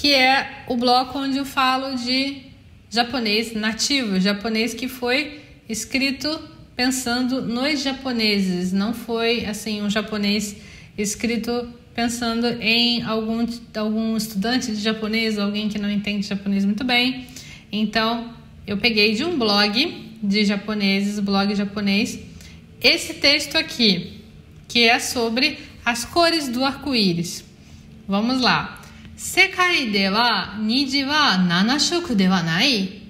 que é o bloco onde eu falo de japonês nativo, japonês que foi escrito pensando nos japoneses, não foi assim um japonês escrito pensando em algum, algum estudante de japonês, alguém que não entende japonês muito bem. Então, eu peguei de um blog de japoneses, blog japonês, esse texto aqui, que é sobre as cores do arco-íris. Vamos lá. Sekai de wa niji wa nanashoku de wa nai.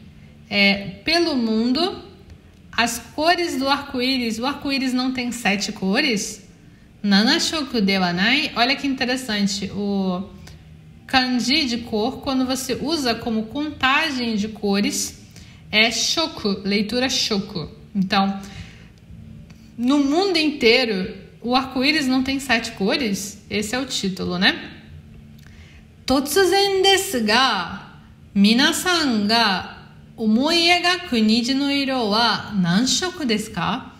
É, pelo mundo, as cores do arco-íris, o arco-íris não tem sete cores? Nanashoku de wa nai. Olha que interessante, o kanji de cor, quando você usa como contagem de cores, é shoku, leitura shoku. Então, no mundo inteiro, o arco-íris não tem sete cores? Esse é o título, né? 突然ですが皆さんが思い描く虹の色は何色ですか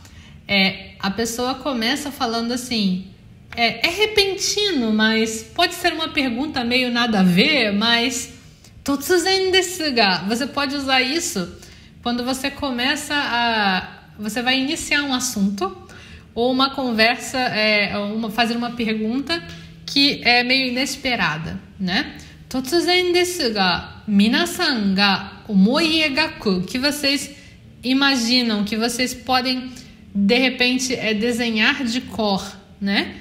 é, a pessoa começa falando assim é, é, repentino, mas pode ser uma pergunta meio nada a ver, mas totsuzen desu ga, você pode usar isso quando você começa a você vai iniciar um assunto ou uma conversa, é, uma, fazer uma pergunta que é meio inesperada, né? Totsuzen desu ga, minasan ga omoi egaku, que vocês imaginam, que vocês podem de repente é desenhar de cor, né?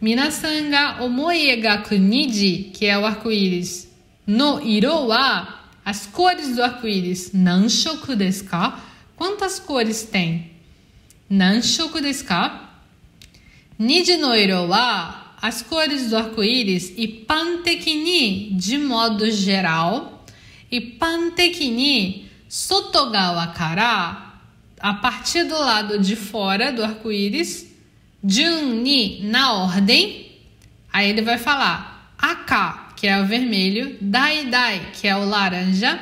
Minasan ga omoi egaku niji, que é o arco-íris, no iro wa, as cores do arco-íris, nanshoku desu ka? Quantas cores tem? Nanshoku desu ka? Niji no iro wa as cores do arco-íris e pantekini de modo geral. E pantekini sotogawa kara a partir do lado de fora do arco-íris junni na ordem. Aí ele vai falar aka que é o vermelho dai dai que é o laranja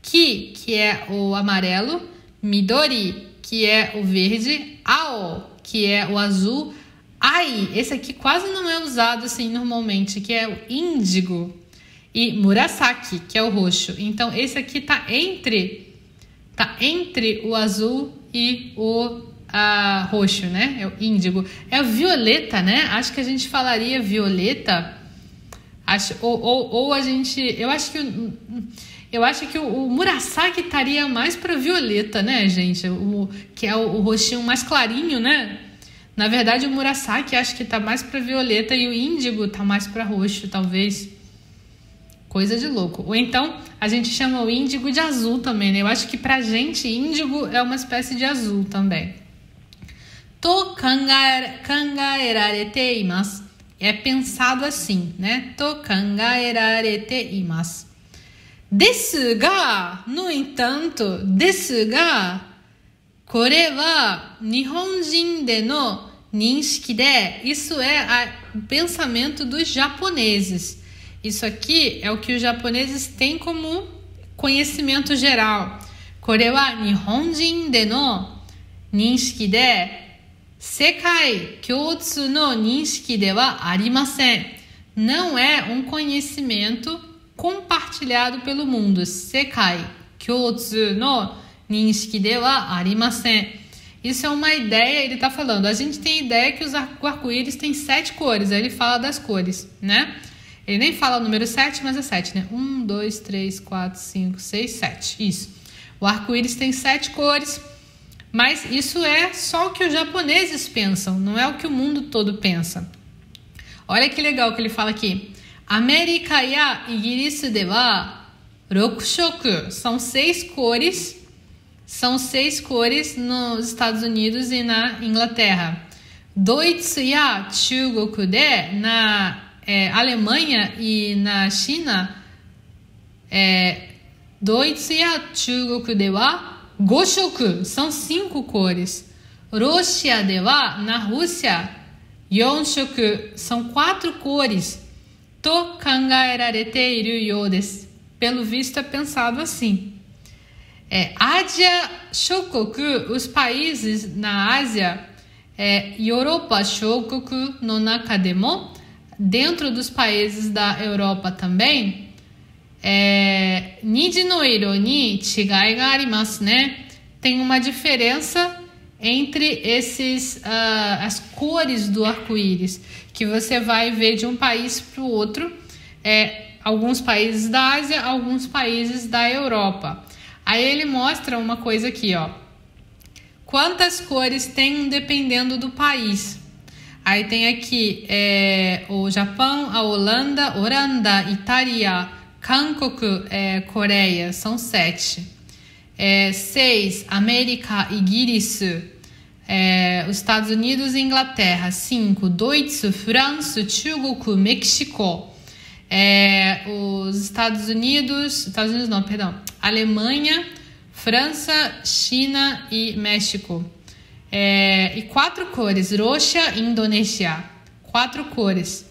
ki que é o amarelo midori que é o verde ao que é o azul Ai, esse aqui quase não é usado assim normalmente, que é o índigo e murasaki, que é o roxo. Então esse aqui tá entre tá entre o azul e o uh, roxo, né? É o índigo. É o violeta, né? Acho que a gente falaria violeta. Acho, ou, ou, ou a gente. Eu acho que. Eu acho que o, o Murasaki estaria mais para violeta, né, gente? O, que é o, o roxinho mais clarinho, né? Na verdade, o Murasaki acho que tá mais para violeta e o índigo tá mais para roxo, talvez. Coisa de louco. Ou então, a gente chama o índigo de azul também, né? Eu acho que pra gente, índigo é uma espécie de azul também. To kangaerarete imasu. É pensado assim, né? To kangaerarete imasu. Desu ga, no entanto, desu ga これは日本人での認識で isso é o pensamento dos japoneses. Isso aqui é o que os japoneses têm como conhecimento geral. これは日本人での認識で世界共通の認識ではありません。Não é um conhecimento compartilhado pelo mundo. Sekai 共通の認識 Ninshiki dewa arimasen. Isso é uma ideia, ele está falando. A gente tem ideia que os arco-íris têm sete cores, aí ele fala das cores, né? Ele nem fala o número 7, mas é 7, né? 1, 2, 3, 4, 5, 6, 7. Isso. O arco-íris tem sete cores, mas isso é só o que os japoneses pensam, não é o que o mundo todo pensa. Olha que legal que ele fala aqui. América ya Igirisu deva, rokushoku. São seis cores são seis cores nos Estados Unidos e na Inglaterra. Doitsu ya na é, Alemanha e na China, É, Doitsu e Chugoku wa goshoku são cinco cores. Rússia de wa na Rússia yonshoku são quatro cores. To kangaerarete iru you desu. Pelo visto é pensado assim. É, Ásia Shokoku, os países na Ásia, é, Europa Shokoku no Nakademo, dentro dos países da Europa também, é, Niji no iro ni chigai ga arimasu, né? Tem uma diferença entre esses uh, as cores do arco-íris que você vai ver de um país para o outro. É, alguns países da Ásia, alguns países da Europa. Aí ele mostra uma coisa aqui, ó. Quantas cores tem dependendo do país? Aí tem aqui é, o Japão, a Holanda, Oranda, Itália, Hankoku, é, Coreia, são sete. É, seis, América, Igirisu, é, os Estados Unidos e Inglaterra. Cinco, Deutsche, França, Chugoku, México. É, os Estados Unidos, Estados Unidos não, perdão, Alemanha, França, China e México. É, e quatro cores, roxa Indonésia. Quatro cores.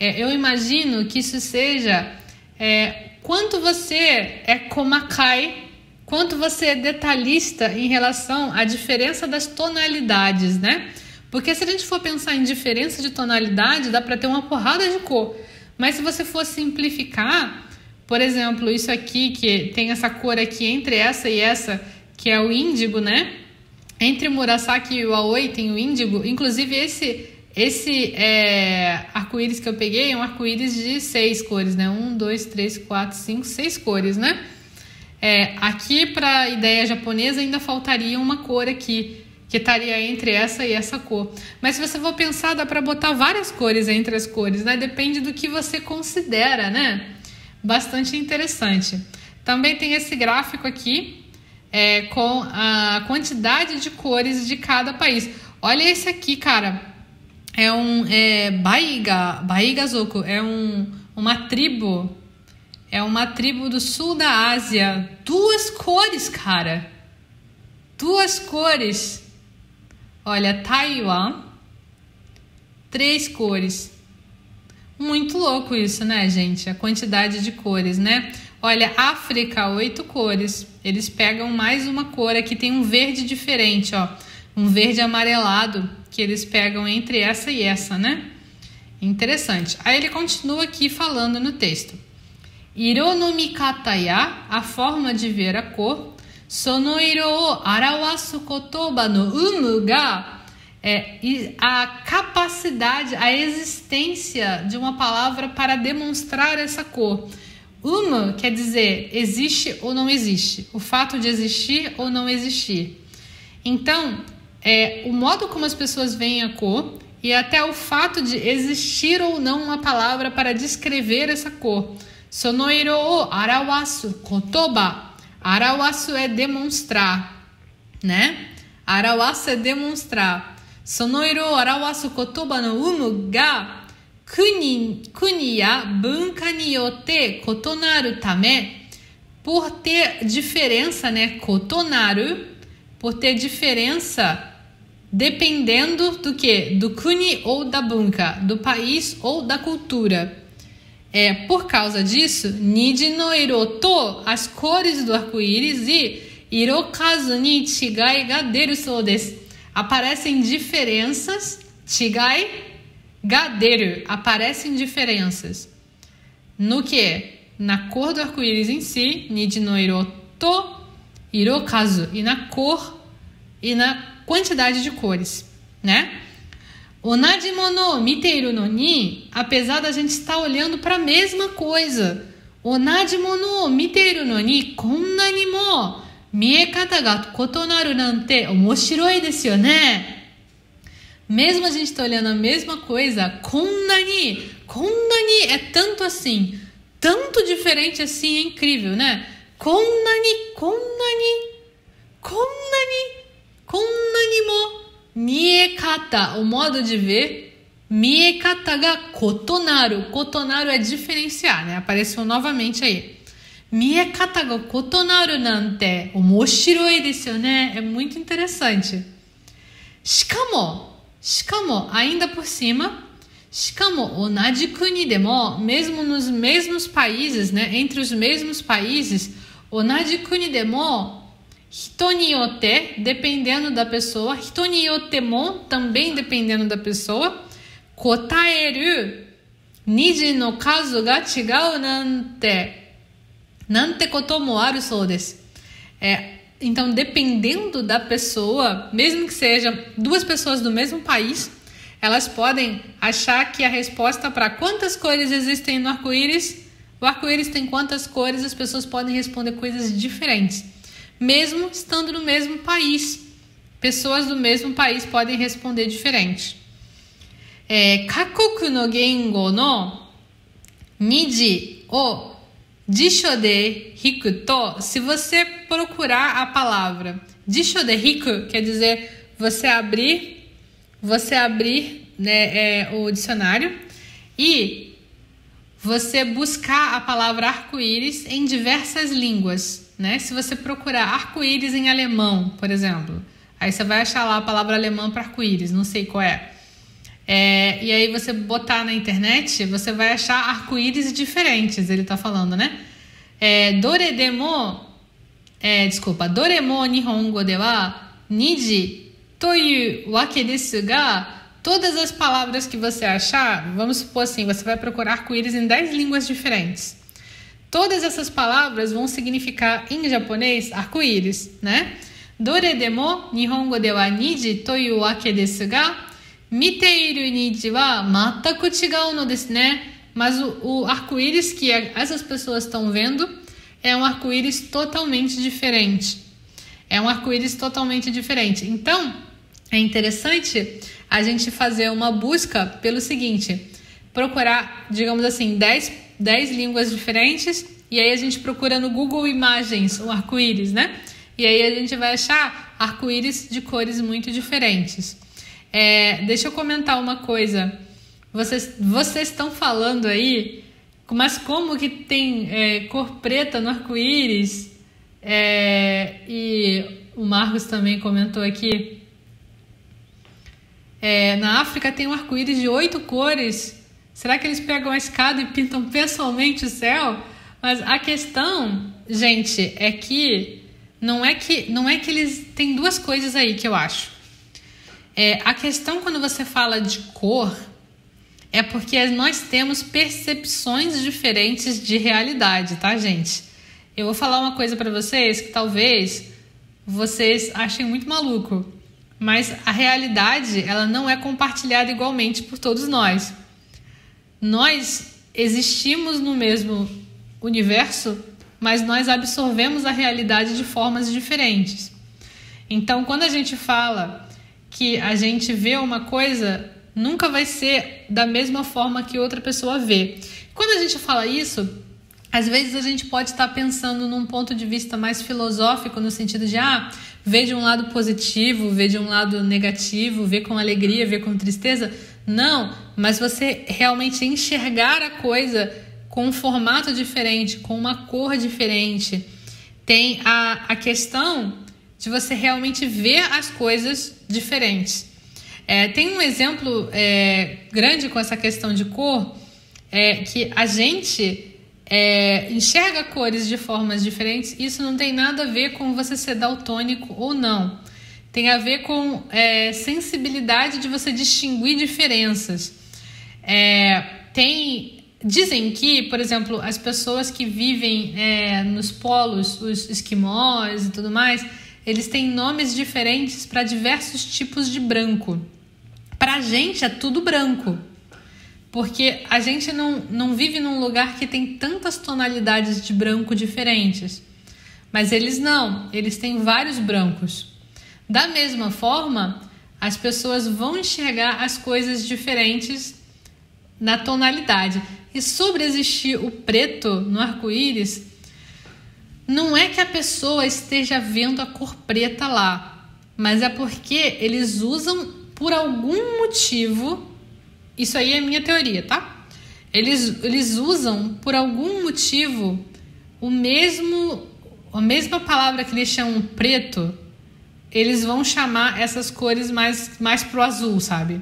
É, eu imagino que isso seja é, quanto você é komakai, quanto você é detalhista em relação à diferença das tonalidades, né? Porque se a gente for pensar em diferença de tonalidade, dá para ter uma porrada de cor. Mas se você for simplificar, por exemplo, isso aqui que tem essa cor aqui entre essa e essa, que é o índigo, né? Entre o Murasaki e o Aoi tem o índigo. Inclusive esse esse é, arco-íris que eu peguei é um arco-íris de seis cores, né? Um, dois, três, quatro, cinco, seis cores, né? É, aqui para a ideia japonesa ainda faltaria uma cor aqui que estaria entre essa e essa cor. Mas se você for pensar, dá para botar várias cores entre as cores, né? Depende do que você considera, né? Bastante interessante. Também tem esse gráfico aqui é, com a quantidade de cores de cada país. Olha esse aqui, cara é um é, Baiga, Baiga Zoku, é um, uma tribo, é uma tribo do sul da Ásia. Duas cores, cara. Duas cores. Olha, Taiwan, três cores. Muito louco isso, né, gente? A quantidade de cores, né? Olha, África, oito cores. Eles pegam mais uma cor. Aqui tem um verde diferente, ó. Um verde amarelado que eles pegam entre essa e essa, né? Interessante. Aí ele continua aqui falando no texto. Iro no mikata ya, a forma de ver a cor, sono iro o arawasu kotoba no umu ga, é a capacidade, a existência de uma palavra para demonstrar essa cor. Uma quer dizer existe ou não existe, o fato de existir ou não existir. Então, é, o modo como as pessoas veem a cor e até o fato de existir ou não uma palavra para descrever essa cor. Sonoiro arawasu, kotoba. Arawasu é demonstrar, né? Arawasu é demonstrar. Sonoiro arawasu kotoba no umu ga kuni, kuni ya bunka ni yote kotonaru tame. Por ter diferença, né? Kotonaru, por ter diferença dependendo do que? Do kuni ou da bunka, do país ou da cultura. É, por causa disso, Niji no Iroto, as cores do arco-íris e Irokazu ni Chigai ga deru sou. Aparecem diferenças, Chigai ga deru, aparecem diferenças. No que? Na cor do arco-íris em si, Niji no Iroto, Irokazu, e na cor e na quantidade de cores, né? Onadimono miteiru no ni, apesar da gente estar olhando para a mesma coisa. Onadimono miteiru no ni, mo miekata ga kotonaru nante omoshiroi desu yo né? Mesmo a gente tá olhando a mesma coisa, é tanto assim, tanto diferente assim, é incrível, né? Konnanimo miekata, o modo de ver, miekata ga kotonaru. Kotonaru é diferenciar, né? Apareceu novamente aí. Miekata ga kotonaru nante omoshiroi desu né? É muito interessante. Shikamo, shikamo, ainda por cima, shikamo onaji kuni demo, mesmo nos mesmos países, né? Entre os mesmos países, onaji kuni demo Hito ni yote, dependendo da pessoa. Hito ni yote mo, também dependendo da pessoa. Kotaeru, niji no kazu ga chigau nante. Nante koto mo aru sou desu. É, então, dependendo da pessoa, mesmo que seja duas pessoas do mesmo país, elas podem achar que a resposta para quantas cores existem no arco-íris, o arco-íris tem quantas cores, as pessoas podem responder coisas diferentes mesmo estando no mesmo país. Pessoas do mesmo país podem responder diferente. É, hiku to, se você procurar a palavra jisho de hiku, quer dizer você abrir, você abrir né, é, o dicionário e você buscar a palavra arco-íris em diversas línguas né? Se você procurar arco-íris em alemão, por exemplo, aí você vai achar lá a palavra alemã para arco-íris, não sei qual é. é. E aí você botar na internet, você vai achar arco-íris diferentes, ele está falando, né? É, doredemo, é, desculpa, doremo nihongo de niji toyu wake desu ga todas as palavras que você achar, vamos supor assim, você vai procurar arco-íris em 10 línguas diferentes. Todas essas palavras vão significar em japonês arco-íris, né? Dore demo nihongo de wa niji toyu wake desu ga miteiru niji wa mataku chigau no desu né? Mas o, o arco-íris que essas pessoas estão vendo é um arco-íris totalmente diferente. É um arco-íris totalmente diferente. Então, é interessante a gente fazer uma busca pelo seguinte: procurar, digamos assim, 10 10 línguas diferentes e aí a gente procura no Google Imagens o arco-íris, né? E aí a gente vai achar arco-íris de cores muito diferentes. É, deixa eu comentar uma coisa. Vocês, vocês estão falando aí, mas como que tem é, cor preta no arco-íris? É, e o Marcos também comentou aqui. É, na África tem um arco-íris de oito cores Será que eles pegam a escada e pintam pessoalmente o céu? Mas a questão, gente, é que não é que não é que eles tem duas coisas aí que eu acho. É, a questão quando você fala de cor é porque nós temos percepções diferentes de realidade, tá, gente? Eu vou falar uma coisa para vocês que talvez vocês achem muito maluco, mas a realidade ela não é compartilhada igualmente por todos nós nós existimos no mesmo universo, mas nós absorvemos a realidade de formas diferentes. Então, quando a gente fala que a gente vê uma coisa, nunca vai ser da mesma forma que outra pessoa vê. Quando a gente fala isso, às vezes a gente pode estar pensando num ponto de vista mais filosófico, no sentido de, ah, ver de um lado positivo, ver de um lado negativo, ver com alegria, ver com tristeza. Não, mas você realmente enxergar a coisa com um formato diferente, com uma cor diferente. Tem a, a questão de você realmente ver as coisas diferentes. É, tem um exemplo é, grande com essa questão de cor, é, que a gente é, enxerga cores de formas diferentes. Isso não tem nada a ver com você ser daltônico ou não tem a ver com é, sensibilidade de você distinguir diferenças. É, tem dizem que, por exemplo, as pessoas que vivem é, nos polos, os esquimós e tudo mais, eles têm nomes diferentes para diversos tipos de branco. Para a gente é tudo branco, porque a gente não, não vive num lugar que tem tantas tonalidades de branco diferentes. Mas eles não, eles têm vários brancos. Da mesma forma, as pessoas vão enxergar as coisas diferentes na tonalidade. E sobre existir o preto no arco-íris, não é que a pessoa esteja vendo a cor preta lá, mas é porque eles usam por algum motivo. Isso aí é minha teoria, tá? Eles, eles usam por algum motivo o mesmo a mesma palavra que eles chamam preto, eles vão chamar essas cores mais mais pro azul, sabe?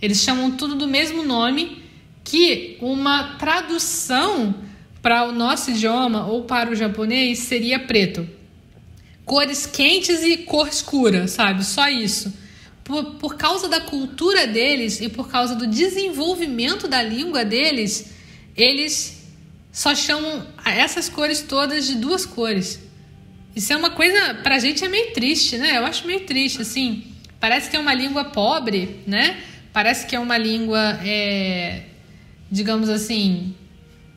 Eles chamam tudo do mesmo nome que uma tradução para o nosso idioma ou para o japonês seria preto. Cores quentes e cor escura, sabe? Só isso. Por, por causa da cultura deles e por causa do desenvolvimento da língua deles, eles só chamam essas cores todas de duas cores. Isso é uma coisa, pra gente é meio triste, né? Eu acho meio triste, assim. Parece que é uma língua pobre, né? Parece que é uma língua, é, digamos assim,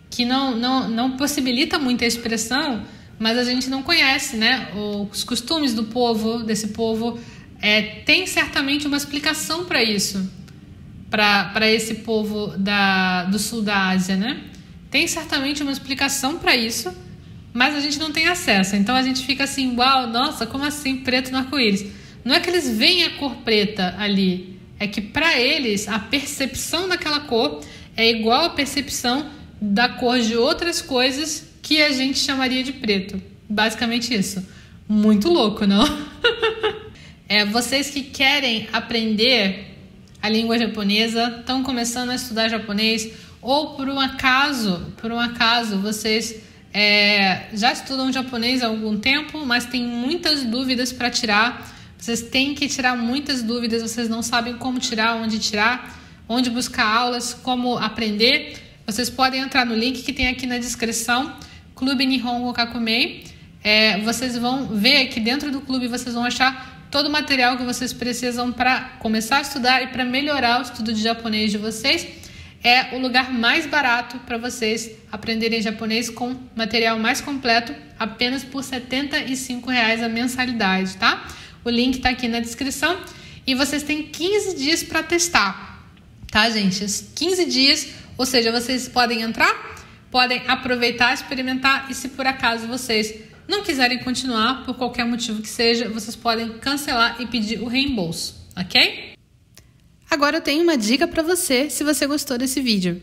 que não, não, não possibilita muita expressão, mas a gente não conhece, né? Os costumes do povo, desse povo, é, tem certamente uma explicação para isso, para esse povo da, do sul da Ásia, né? Tem certamente uma explicação para isso, mas a gente não tem acesso. Então a gente fica assim, uau, nossa, como assim preto no arco-íris? Não é que eles veem a cor preta ali, é que para eles a percepção daquela cor é igual à percepção da cor de outras coisas que a gente chamaria de preto. Basicamente isso. Muito louco, não? é, vocês que querem aprender a língua japonesa, estão começando a estudar japonês, ou por um acaso, por um acaso, vocês é, já estudam japonês há algum tempo, mas têm muitas dúvidas para tirar. Vocês têm que tirar muitas dúvidas, vocês não sabem como tirar, onde tirar, onde buscar aulas, como aprender. Vocês podem entrar no link que tem aqui na descrição, Clube Nihongo Kakumei. É, vocês vão ver aqui dentro do clube, vocês vão achar todo o material que vocês precisam para começar a estudar e para melhorar o estudo de japonês de vocês. É o lugar mais barato para vocês aprenderem japonês com material mais completo, apenas por 75 reais a mensalidade, tá? O link está aqui na descrição e vocês têm 15 dias para testar, tá, gente? 15 dias ou seja, vocês podem entrar, podem aproveitar, experimentar e se por acaso vocês não quiserem continuar por qualquer motivo que seja, vocês podem cancelar e pedir o reembolso, ok? Agora eu tenho uma dica para você se você gostou desse vídeo.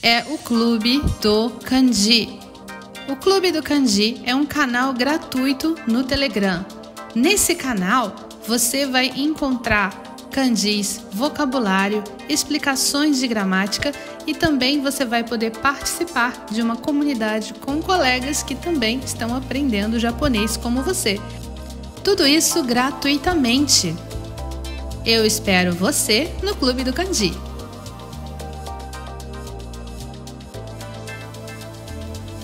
É o Clube do Kanji. O Clube do Kanji é um canal gratuito no Telegram. Nesse canal você vai encontrar kanjis, vocabulário, explicações de gramática e também você vai poder participar de uma comunidade com colegas que também estão aprendendo japonês como você. Tudo isso gratuitamente. Eu espero você no Clube do Kanji.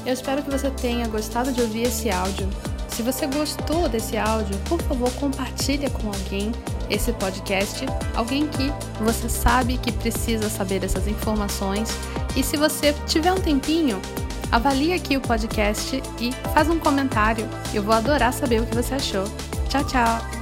Eu espero que você tenha gostado de ouvir esse áudio. Se você gostou desse áudio, por favor, compartilhe com alguém esse podcast, alguém que você sabe que precisa saber dessas informações. E se você tiver um tempinho, avalie aqui o podcast e faz um comentário. Eu vou adorar saber o que você achou. Tchau, tchau!